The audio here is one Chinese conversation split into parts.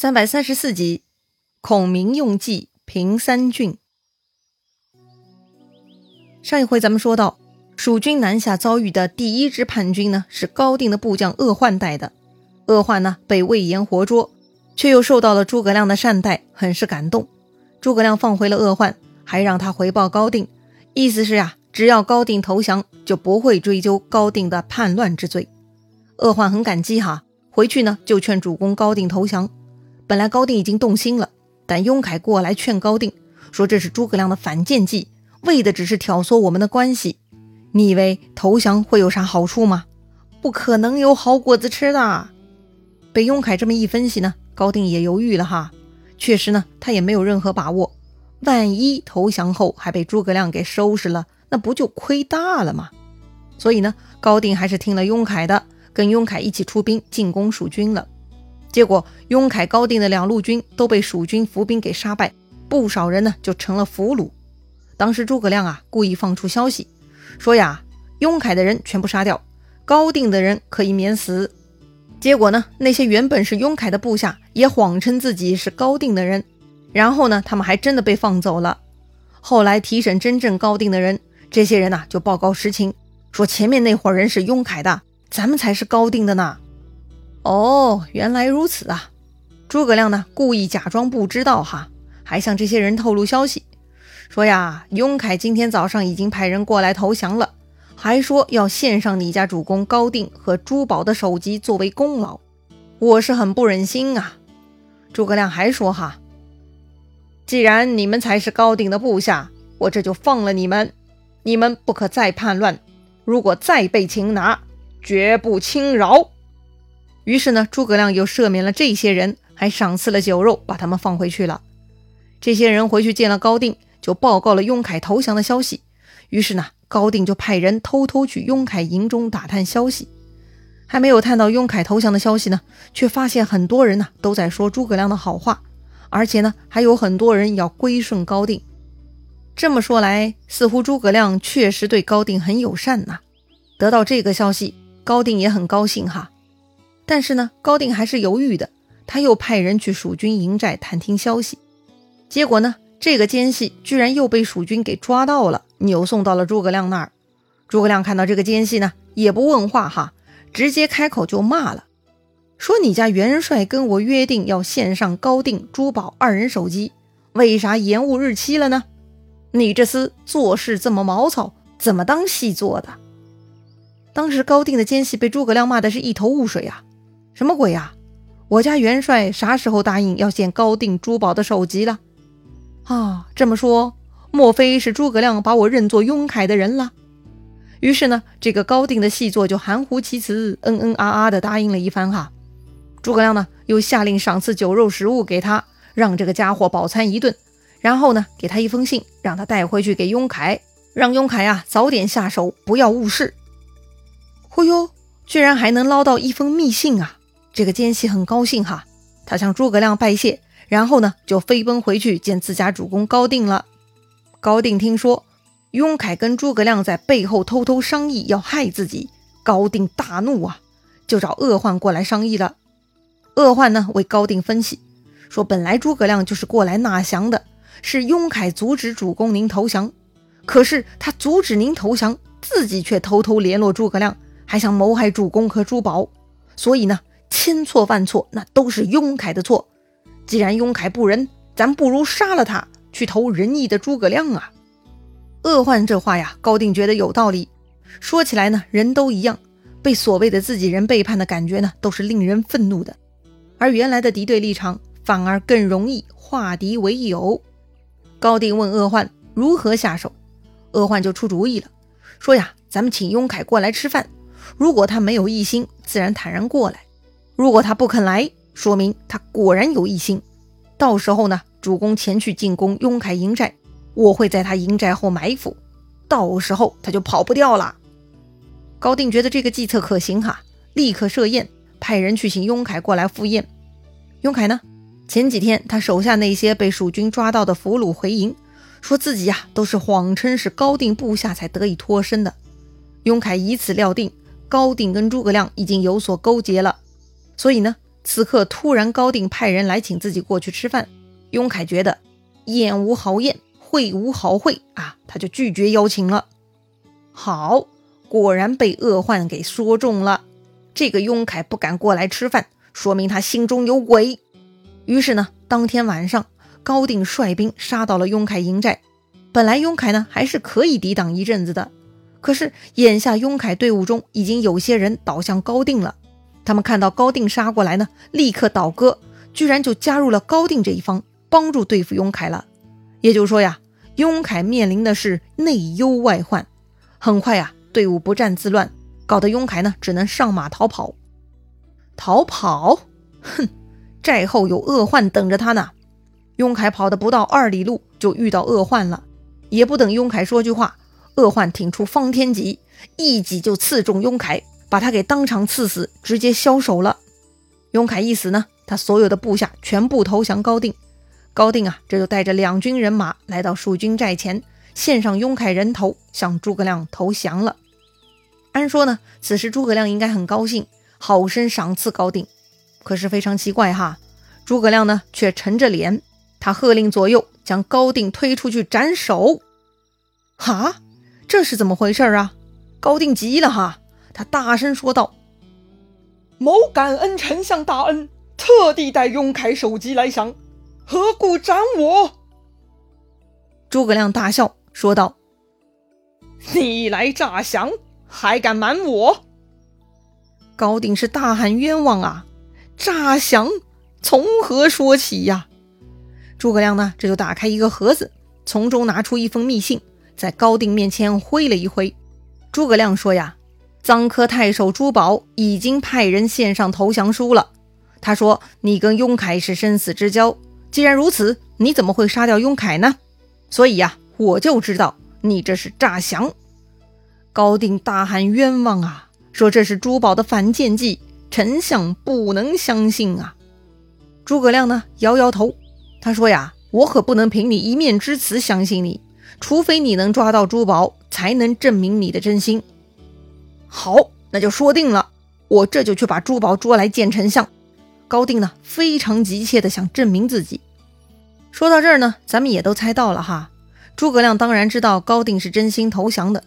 三百三十四集，孔明用计平三郡。上一回咱们说到，蜀军南下遭遇的第一支叛军呢，是高定的部将鄂焕带的。鄂焕呢被魏延活捉，却又受到了诸葛亮的善待，很是感动。诸葛亮放回了鄂焕，还让他回报高定，意思是呀，只要高定投降，就不会追究高定的叛乱之罪。鄂焕很感激哈，回去呢就劝主公高定投降。本来高定已经动心了，但雍凯过来劝高定说：“这是诸葛亮的反间计，为的只是挑唆我们的关系。你以为投降会有啥好处吗？不可能有好果子吃的。”被雍凯这么一分析呢，高定也犹豫了哈。确实呢，他也没有任何把握，万一投降后还被诸葛亮给收拾了，那不就亏大了吗？所以呢，高定还是听了雍凯的，跟雍凯一起出兵进攻蜀军了。结果，雍凯、高定的两路军都被蜀军伏兵给杀败，不少人呢就成了俘虏。当时诸葛亮啊故意放出消息，说呀，雍凯的人全部杀掉，高定的人可以免死。结果呢，那些原本是雍凯的部下也谎称自己是高定的人，然后呢，他们还真的被放走了。后来提审真正高定的人，这些人呐就报告实情，说前面那伙人是雍凯的，咱们才是高定的呢。哦，原来如此啊！诸葛亮呢，故意假装不知道哈，还向这些人透露消息，说呀，雍凯今天早上已经派人过来投降了，还说要献上你家主公高定和珠宝的首级作为功劳。我是很不忍心啊！诸葛亮还说哈，既然你们才是高定的部下，我这就放了你们，你们不可再叛乱，如果再被擒拿，绝不轻饶。于是呢，诸葛亮又赦免了这些人，还赏赐了酒肉，把他们放回去了。这些人回去见了高定，就报告了雍凯投降的消息。于是呢，高定就派人偷偷去雍凯营中打探消息。还没有探到雍凯投降的消息呢，却发现很多人呢都在说诸葛亮的好话，而且呢，还有很多人要归顺高定。这么说来，似乎诸葛亮确实对高定很友善呐。得到这个消息，高定也很高兴哈。但是呢，高定还是犹豫的。他又派人去蜀军营寨探听消息，结果呢，这个奸细居然又被蜀军给抓到了，扭送到了诸葛亮那儿。诸葛亮看到这个奸细呢，也不问话哈，直接开口就骂了，说：“你家元帅跟我约定要献上高定珠宝二人首级，为啥延误日期了呢？你这厮做事这么毛糙，怎么当戏做的？”当时高定的奸细被诸葛亮骂的是一头雾水啊。什么鬼呀！我家元帅啥时候答应要献高定珠宝的首级了？啊，这么说，莫非是诸葛亮把我认作雍凯的人了？于是呢，这个高定的细作就含糊其辞，嗯嗯啊啊的答应了一番哈。诸葛亮呢，又下令赏赐酒肉食物给他，让这个家伙饱餐一顿，然后呢，给他一封信，让他带回去给雍凯，让雍凯啊早点下手，不要误事。忽悠，居然还能捞到一封密信啊！这个奸细很高兴哈，他向诸葛亮拜谢，然后呢就飞奔回去见自家主公高定了。高定听说雍凯跟诸葛亮在背后偷偷商议要害自己，高定大怒啊，就找鄂焕过来商议了。鄂焕呢为高定分析，说本来诸葛亮就是过来纳降的，是雍凯阻止主公您投降，可是他阻止您投降，自己却偷偷联络诸葛亮，还想谋害主公和珠宝，所以呢。千错万错，那都是雍凯的错。既然雍凯不仁，咱不如杀了他，去投仁义的诸葛亮啊！鄂焕这话呀，高定觉得有道理。说起来呢，人都一样，被所谓的自己人背叛的感觉呢，都是令人愤怒的。而原来的敌对立场，反而更容易化敌为友。高定问鄂焕如何下手，鄂焕就出主意了，说呀，咱们请雍凯过来吃饭，如果他没有异心，自然坦然过来。如果他不肯来，说明他果然有异心。到时候呢，主公前去进攻雍凯营寨，我会在他营寨后埋伏，到时候他就跑不掉了。高定觉得这个计策可行哈，立刻设宴，派人去请雍凯过来赴宴。雍凯呢，前几天他手下那些被蜀军抓到的俘虏回营，说自己呀都是谎称是高定部下才得以脱身的。雍凯以此料定，高定跟诸葛亮已经有所勾结了。所以呢，此刻突然高定派人来请自己过去吃饭，雍凯觉得宴无好宴，会无好会啊，他就拒绝邀请了。好，果然被恶患给说中了。这个雍凯不敢过来吃饭，说明他心中有鬼。于是呢，当天晚上高定率兵杀到了雍凯营寨。本来雍凯呢还是可以抵挡一阵子的，可是眼下雍凯队伍中已经有些人倒向高定了。他们看到高定杀过来呢，立刻倒戈，居然就加入了高定这一方，帮助对付雍凯了。也就是说呀，雍凯面临的是内忧外患。很快呀，队伍不战自乱，搞得雍凯呢只能上马逃跑。逃跑？哼，寨后有恶患等着他呢。雍凯跑的不到二里路，就遇到恶患了。也不等雍凯说句话，恶患挺出方天戟，一戟就刺中雍凯。把他给当场刺死，直接枭首了。雍凯一死呢，他所有的部下全部投降高定。高定啊，这就带着两军人马来到蜀军寨前，献上雍凯人头，向诸葛亮投降了。按说呢，此时诸葛亮应该很高兴，好生赏赐高定。可是非常奇怪哈，诸葛亮呢却沉着脸，他喝令左右将高定推出去斩首。哈，这是怎么回事啊？高定急了哈。他大声说道：“某感恩丞相大恩，特地带雍凯首级来降，何故斩我？”诸葛亮大笑说道：“你来诈降，还敢瞒我？”高定是大喊冤枉啊！诈降，从何说起呀？诸葛亮呢，这就打开一个盒子，从中拿出一封密信，在高定面前挥了一挥。诸葛亮说：“呀。”臧科太守朱宝已经派人献上投降书了。他说：“你跟雍凯是生死之交，既然如此，你怎么会杀掉雍凯呢？所以呀，我就知道你这是诈降。”高定大喊冤枉啊，说这是朱宝的反间计，丞相不能相信啊。诸葛亮呢，摇摇头，他说：“呀，我可不能凭你一面之词相信你，除非你能抓到朱宝，才能证明你的真心。”好，那就说定了。我这就去把珠宝捉来见丞相。高定呢，非常急切的想证明自己。说到这儿呢，咱们也都猜到了哈。诸葛亮当然知道高定是真心投降的。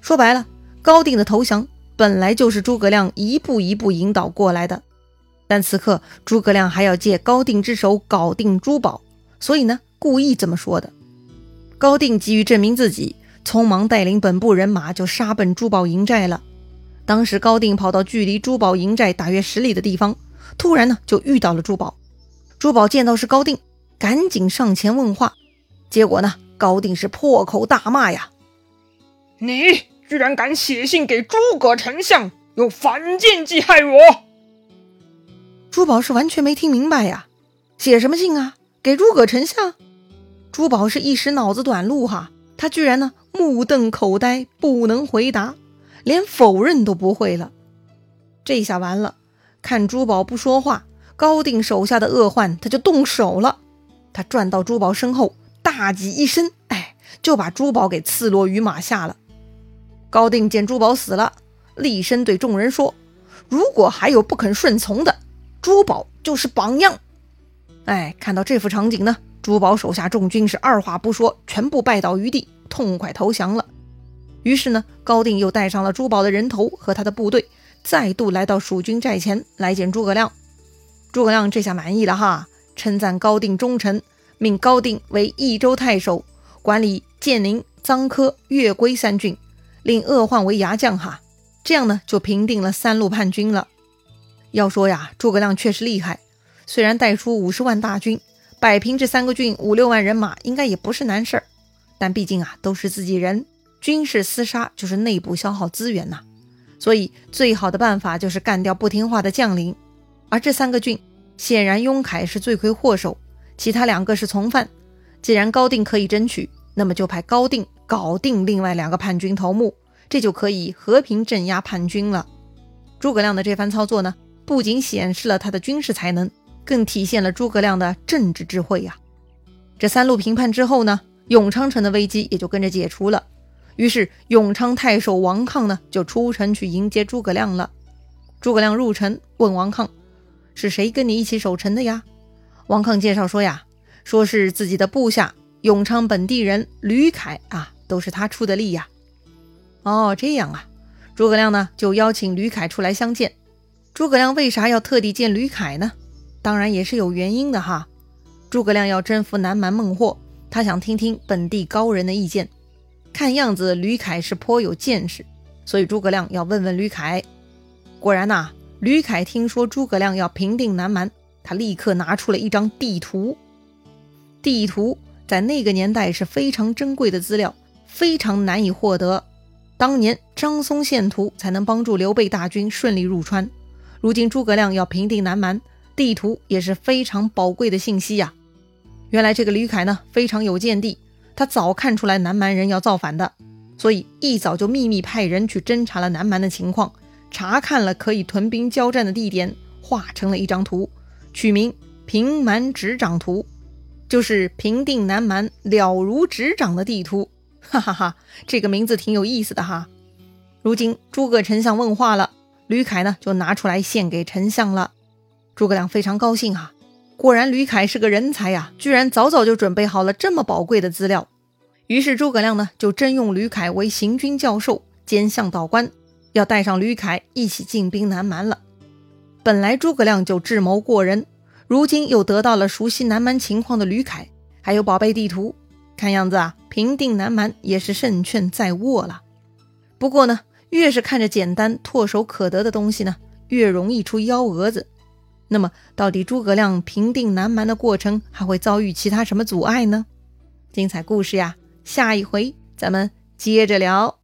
说白了，高定的投降本来就是诸葛亮一步一步引导过来的。但此刻诸葛亮还要借高定之手搞定珠宝，所以呢，故意这么说的。高定急于证明自己，匆忙带领本部人马就杀奔珠宝营寨了。当时高定跑到距离珠宝营寨大约十里的地方，突然呢就遇到了珠宝。珠宝见到是高定，赶紧上前问话。结果呢，高定是破口大骂呀：“你居然敢写信给诸葛丞相，用反间计害我！”珠宝是完全没听明白呀，写什么信啊？给诸葛丞相？珠宝是一时脑子短路哈，他居然呢目瞪口呆，不能回答。连否认都不会了，这下完了。看珠宝不说话，高定手下的恶患他就动手了。他转到珠宝身后，大戟一伸，哎，就把珠宝给刺落于马下了。高定见珠宝死了，厉声对众人说：“如果还有不肯顺从的，珠宝就是榜样。”哎，看到这幅场景呢，珠宝手下众军是二话不说，全部拜倒于地，痛快投降了。于是呢，高定又带上了朱宝的人头和他的部队，再度来到蜀军寨前来见诸葛亮。诸葛亮这下满意了哈，称赞高定忠诚，命高定为益州太守，管理建宁、臧科、越归三郡，令鄂患为牙将哈。这样呢，就平定了三路叛军了。要说呀，诸葛亮确实厉害，虽然带出五十万大军，摆平这三个郡五六万人马，应该也不是难事儿。但毕竟啊，都是自己人。军事厮杀就是内部消耗资源呐，所以最好的办法就是干掉不听话的将领。而这三个郡，显然雍凯是罪魁祸首，其他两个是从犯。既然高定可以争取，那么就派高定搞定另外两个叛军头目，这就可以和平镇压叛军了。诸葛亮的这番操作呢，不仅显示了他的军事才能，更体现了诸葛亮的政治智慧呀。这三路平叛之后呢，永昌城的危机也就跟着解除了。于是，永昌太守王抗呢，就出城去迎接诸葛亮了。诸葛亮入城，问王抗：“是谁跟你一起守城的呀？王亢介绍说呀，说是自己的部下永昌本地人吕凯啊，都是他出的力呀。哦，这样啊，诸葛亮呢就邀请吕凯出来相见。诸葛亮为啥要特地见吕凯呢？当然也是有原因的哈。诸葛亮要征服南蛮孟获，他想听听本地高人的意见。看样子吕凯是颇有见识，所以诸葛亮要问问吕凯。果然呐，吕凯听说诸葛亮要平定南蛮，他立刻拿出了一张地图。地图在那个年代是非常珍贵的资料，非常难以获得。当年张松献图才能帮助刘备大军顺利入川，如今诸葛亮要平定南蛮，地图也是非常宝贵的信息呀。原来这个吕凯呢非常有见地，他早看出来南蛮人要造反的，所以一早就秘密派人去侦查了南蛮的情况。查看了可以屯兵交战的地点，画成了一张图，取名《平蛮执掌图》，就是平定南蛮了如指掌的地图。哈哈哈，这个名字挺有意思的哈。如今诸葛丞相问话了，吕凯呢就拿出来献给丞相了。诸葛亮非常高兴啊，果然吕凯是个人才呀，居然早早就准备好了这么宝贵的资料。于是诸葛亮呢就征用吕凯为行军教授兼向导官。要带上吕凯一起进兵南蛮了。本来诸葛亮就智谋过人，如今又得到了熟悉南蛮情况的吕凯，还有宝贝地图，看样子啊，平定南蛮也是胜券在握了。不过呢，越是看着简单唾手可得的东西呢，越容易出幺蛾子。那么，到底诸葛亮平定南蛮的过程还会遭遇其他什么阻碍呢？精彩故事呀，下一回咱们接着聊。